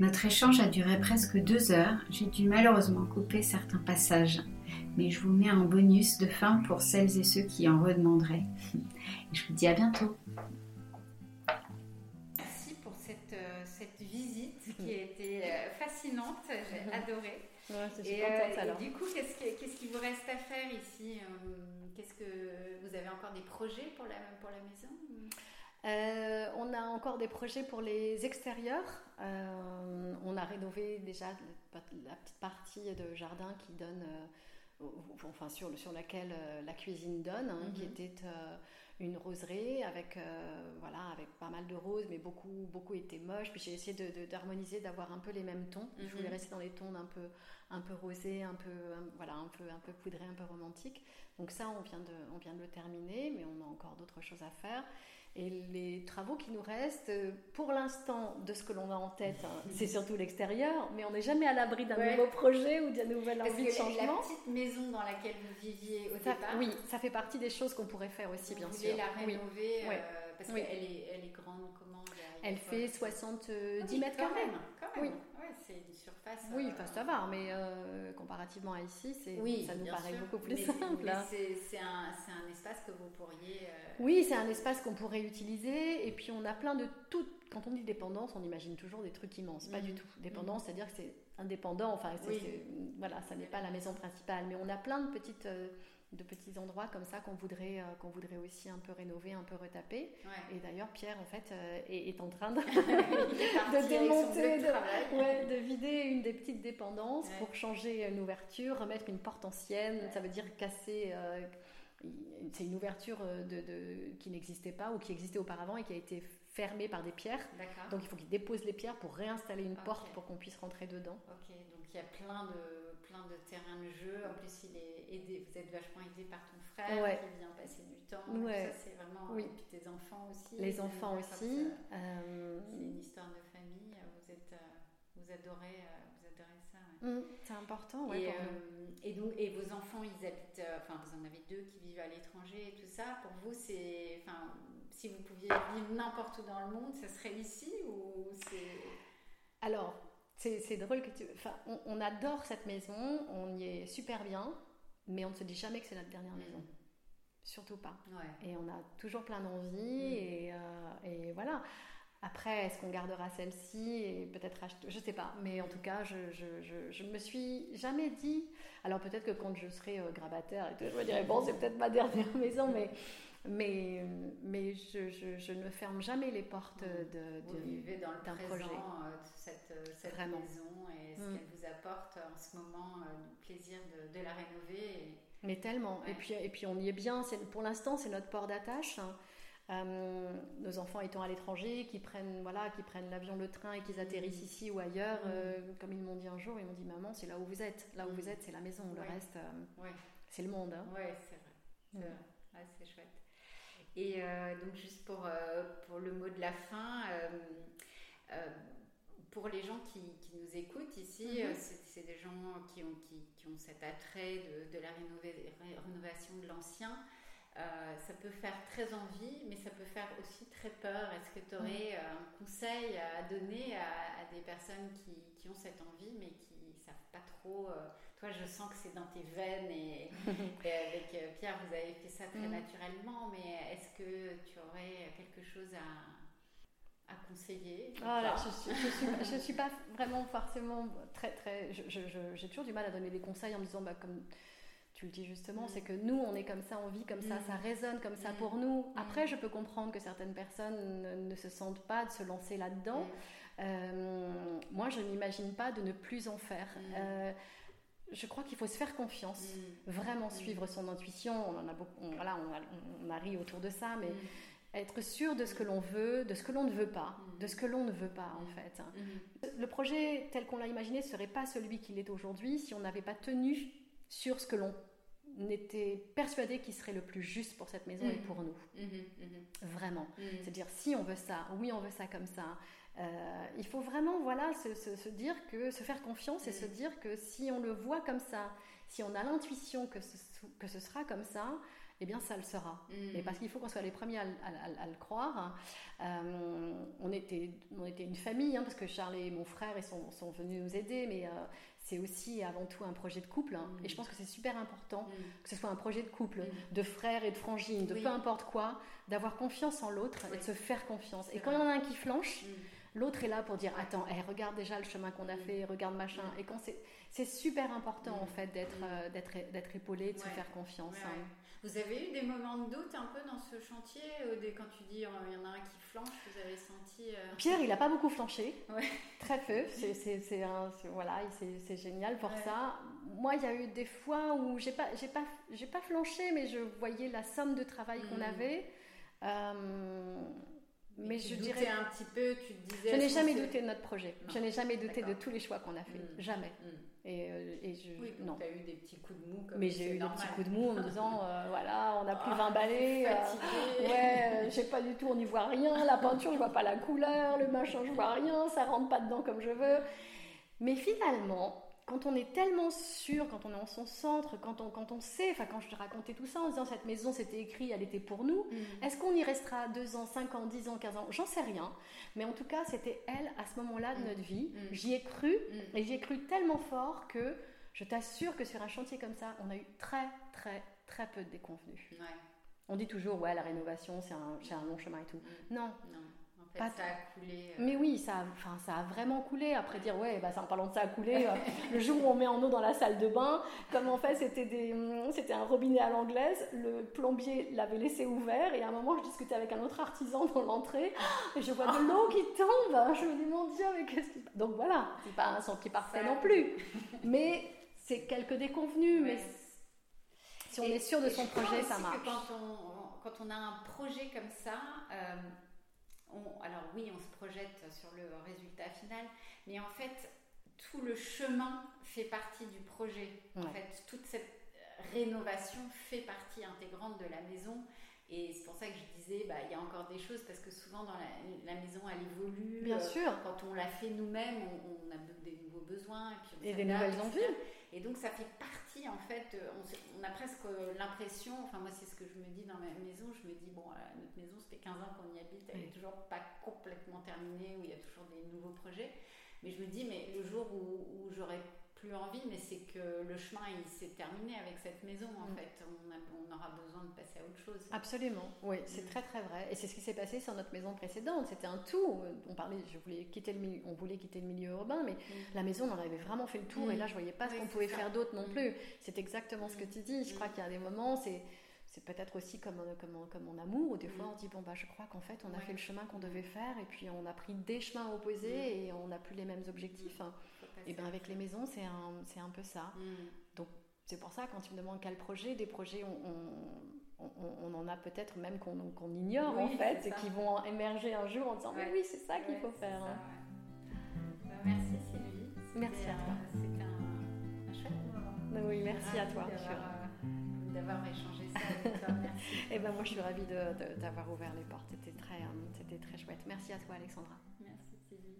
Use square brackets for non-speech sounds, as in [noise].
Notre échange a duré presque deux heures. J'ai dû malheureusement couper certains passages, mais je vous mets un bonus de fin pour celles et ceux qui en redemanderaient. Et je vous dis à bientôt. Merci pour cette, euh, cette visite qui a été euh, fascinante. J'ai [laughs] adoré. et, euh, du coup, qu'est-ce qui, vous reste à faire ici? Qu'est-ce que vous avez encore des projets pour la, pour la maison? Euh, on a encore des projets pour les extérieurs. Euh, on a rénové déjà la petite partie de jardin qui donne, euh, enfin sur, sur laquelle la cuisine donne, hein, qui mhm. était une roseraie avec voilà avec pas mal de roses, mais beaucoup beaucoup étaient moches. Puis j'ai essayé d'harmoniser, d'avoir un peu les mêmes tons. Je voulais mhm. rester dans les tons un peu un peu rosés, un peu voilà un peu un peu poudré, un peu romantique. Donc ça on vient de on vient de le terminer, mais on a encore d'autres choses à faire. Et les travaux qui nous restent, euh, pour l'instant, de ce que l'on a en tête, hein, [laughs] c'est surtout l'extérieur, mais on n'est jamais à l'abri d'un nouveau projet ou d'une nouvelle envie de changement. La petite maison dans laquelle vous viviez au départ. Oui, ça fait partie des choses qu'on pourrait faire aussi, bien sûr. Vous la rénover euh, parce qu'elle est, elle est grande comment Elle fait 70 mètres carrés. Oui c'est une surface. Oui, euh, ça va, mais euh, comparativement à ici, oui, ça nous paraît beaucoup plus simple. Hein. C'est un, un, espace que vous pourriez. Euh, oui, c'est un espace qu'on pourrait utiliser. Et puis on a plein de tout. Quand on dit dépendance, on imagine toujours des trucs immenses. Pas du mhm. tout. Dépendance, mhm. c'est-à-dire que c'est indépendant. Enfin, voilà, ça n'est pas la maison principale, mais on a plein de petites de petits endroits comme ça qu'on voudrait, euh, qu'on voudrait aussi un peu rénover, un peu retaper. Et d'ailleurs, Pierre, en fait, euh, est, en train de, [laughs] [laughs] de démonter, de, [laughs] de, vider une des petites dépendances pour changer une ouverture, remettre une porte ancienne. Ça veut dire casser. Euh, c'est une ouverture de, qui n'existait pas ou qui existait auparavant et qui a été fermée par des pierres. Donc il faut qu'il dépose les pierres pour réinstaller une porte pour qu'on puisse rentrer dedans. Ok, donc il y a plein de plein de terrains de jeu. En plus, il est aidé, vous êtes vachement aidé par ton frère qui vient passer du temps. Ça, c'est vraiment. Oui. Et puis tes enfants aussi. Les enfants aussi. Euh, c'est une histoire de famille. Vous, êtes, euh, vous, adorez, euh, vous adorez Mm, c'est important. Et, et, donc, et vos enfants, ils habitent. Enfin, vous en avez deux qui vivent à l'étranger et tout ça. Pour vous, c'est. Enfin, si vous pouviez vivre n'importe où dans le monde, ça serait ici ou c'est. Alors, c'est drôle que tu. Enfin, on, adore cette maison, on y est super bien, mais on ne se dit jamais que c'est notre dernière maison. Surtout pas. Et on a toujours plein d'envie, et, euh, et, voilà. Après, est-ce qu'on gardera celle-ci et peut-être acheter Je sais pas, mais en tout cas, je, je, je, me suis jamais dit. Alors peut-être que quand je serai euh, grabataire, je me dirais bon, c'est peut-être ma dernière [laughs] maison, mais mais, mais je, ne ferme jamais les portes de, Vous vivez dans le projet. Euh, cette, euh, cette maison et ce mm. qu'elle vous apporte en ce moment, euh, le plaisir de, de la rénover. Mais tellement. Et, puis, et puis on y est bien. Pour l'instant, c'est notre port d'attache. Nos enfants étant à l'étranger, qui prennent voilà, qui prennent l'avion, le train et qu'ils atterrissent mm. ici ou ailleurs, mm. comme ils m'ont dit un jour, ils m'ont dit maman, c'est là où vous êtes, là où vous êtes, c'est la maison, le reste, c'est le monde. Hein. Oui, c'est vrai. c'est chouette. Et euh, donc juste pour, euh, pour le mot de la fin, euh, pour les gens qui, qui nous écoutent ici, mhm. c'est des gens qui ont, qui, qui, ont cet attrait de, de la rénovation de l'ancien. Ça peut faire très envie, mais ça peut faire aussi très peur. Est-ce que tu aurais mhm. un conseil à donner à, à des personnes qui, qui, ont cette envie, mais qui ne savent pas trop toi, je sens que c'est dans tes veines [laughs] et, avec euh, Pierre, vous avez fait ça très mm. naturellement, mais est-ce que tu aurais quelque chose à, à conseiller? Ah, Je ne suis, suis, pas vraiment forcément très, très. J'ai toujours du mal à donner des conseils en me disant, bah, comme tu le dis justement, mm. c'est que nous, on est comme ça, on vit comme ça, ça mm. résonne comme ça pour nous. Après, je peux comprendre que certaines personnes ne, se sentent pas de se lancer là-dedans. Euh, moi, je n'imagine pas de ne plus en faire. Euh, je crois qu'il faut se faire confiance, mm. vraiment mm. suivre son intuition. On en a beaucoup, voilà, on a, ri autour de ça, mais mm. être sûr de ce que l'on veut, de ce que l'on ne veut pas, de ce que l'on ne veut pas en fait. Le projet tel qu'on l'a imaginé serait pas celui qu'il est aujourd'hui si on n'avait pas tenu sur ce que l'on était persuadé qu'il serait le plus juste pour cette maison et pour nous. Vraiment. C'est-à-dire si on veut ça, oui on veut ça comme ça, euh, il faut vraiment voilà, se, dire que, se faire confiance et se dire que si on le voit comme ça, si on a l'intuition que ce, que ce sera comme ça, eh bien ça le sera. Et parce qu'il faut qu'on soit les premiers à, le croire. Euh, on, était, on était une famille, hein, parce que Charles et mon frère ils sont, sont venus nous aider, mais euh, c'est aussi avant tout un projet de couple. Hein. Et je pense que c'est super important que ce soit un projet de couple, de frères et de frangines, de peu importe quoi, d'avoir confiance en l'autre et de se faire confiance. Et quand il y en a un qui flanche, l'autre est là pour dire Attends, hey, eh, regarde déjà le chemin qu'on a fait, regarde machin. Et quand c'est super important en fait d'être euh, d'être épaulé, de se faire confiance. Hein. Vous avez eu des moments de doute un peu dans ce chantier Quand tu dis oh, il y en a un qui flanche, vous avez senti. Euh, Pierre, il n'a pas beaucoup flanché. Très peu. [laughs] C'est voilà, c'est génial pour ça. Moi, il y a eu des fois où j'ai pas, pas, pas flanché, mais je voyais la somme de travail qu'on mm. avait. Euh, mais, je dirais un petit peu, tu te disais. Je n'ai jamais douté de notre projet. Je n'ai jamais douté de tous les choix qu'on a fait. Mm. Jamais. Mm. Et, euh, et, je, oui, non. Tu as eu des petits coups de mou. Comme mais j'ai eu des petits coups de mou en me disant [laughs] euh, voilà, on n'a plus 20 ah, balais. Euh, ouais, j'ai pas du tout, on n'y voit rien. La peinture, je vois pas la couleur. Le machin, je vois rien. Ça rentre pas dedans comme je veux. Mais finalement, quand on est tellement sûr, quand on est en son centre, quand on, quand on sait, enfin quand je te racontais tout ça en disant cette maison c'était écrit, elle était pour nous, mm. est-ce qu'on y restera 2 ans, 5 ans, 10 ans, 15 ans? J'en sais rien. Mais en tout cas, c'était elle à ce moment-là de mm. notre vie. Mm. J'y ai cru et j'y ai cru tellement fort que je t'assure que sur un chantier comme ça, on a eu très, très, très peu de déconvenus. On dit toujours, ouais, la rénovation, c'est un, un, long chemin et tout. Non. non ça a coulé. Euh. Mais oui, ça, enfin, ça a vraiment coulé. Après dire, ouais, bah, en parlant de ça a coulé, euh, [laughs] le jour où on met en eau dans la salle de bain, comme en fait c'était, hum, c'était un robinet à l'anglaise, le plombier l'avait laissé ouvert et à un moment je discutais avec un autre artisan dans l'entrée et je vois de l'eau qui tombe. Je me dis, mon Dieu, mais qu'est-ce qui. Donc voilà, c'est pas un son qui parfait non plus. Mais c'est quelques déconvenus, mais si on est sûr de son projet, ça marche. quand, on, quand on a un projet comme ça, euh, alors oui, on se projette sur le résultat final, mais en fait, tout le chemin fait partie du projet. En fait, toute cette rénovation fait partie intégrante de la maison. Et c'est pour ça que je disais, bah, il y a encore des choses, parce que souvent dans la, maison, elle évolue. Bien euh, sûr. Quand on l'a fait nous-mêmes, on, a des nouveaux besoins. Et, puis et des nouvelles envies. Et donc ça fait partie, en fait, euh, on, a presque l'impression, enfin moi c'est ce que je me dis dans ma maison, je me dis, bon, notre maison, ça fait 15 ans qu'on y habite, elle n'est toujours pas complètement terminée, où il y a toujours des nouveaux projets. Mais je me dis, mais le jour où, où j'aurai plus envie, mais c'est que le chemin il s'est terminé avec cette maison en mm. fait. On, aura besoin de passer à autre chose. Absolument, oui, c'est mm. très très vrai. Et c'est ce qui s'est passé sur notre maison précédente. C'était un tout. On parlait, je voulais quitter le milieu, on voulait quitter le milieu urbain, mais mm. la maison on en avait vraiment fait le tour. Et là je voyais pas ce qu'on pouvait faire d'autre non plus. C'est exactement ce que tu dis. Je crois qu'il y a des moments, c'est c'est peut-être aussi comme, comme, comme mon amour, où des fois on dit bon bah je crois qu'en fait on a fait le chemin qu'on devait faire et puis on a pris des chemins opposés et on n'a plus les mêmes objectifs. Et bien avec les maisons, c'est un, c'est un peu ça. Mm. Donc c'est pour ça, quand tu me demandes quel projet, des projets, on, on, on, en a peut-être même qu'on, qu'on ignore en fait, et qui vont émerger un jour en disant Mais oui, c'est ça qu'il faut faire. Hein. Bah, merci Sylvie. Merci à toi. Euh, c'était un, un, chouette moment. Oui, merci à toi. Euh, d'avoir, échangé et eh ben moi je suis ravie de, d'avoir ouvert les portes. C'était très, euh, c'était très chouette. Merci à toi Alexandra. Merci Sylvie.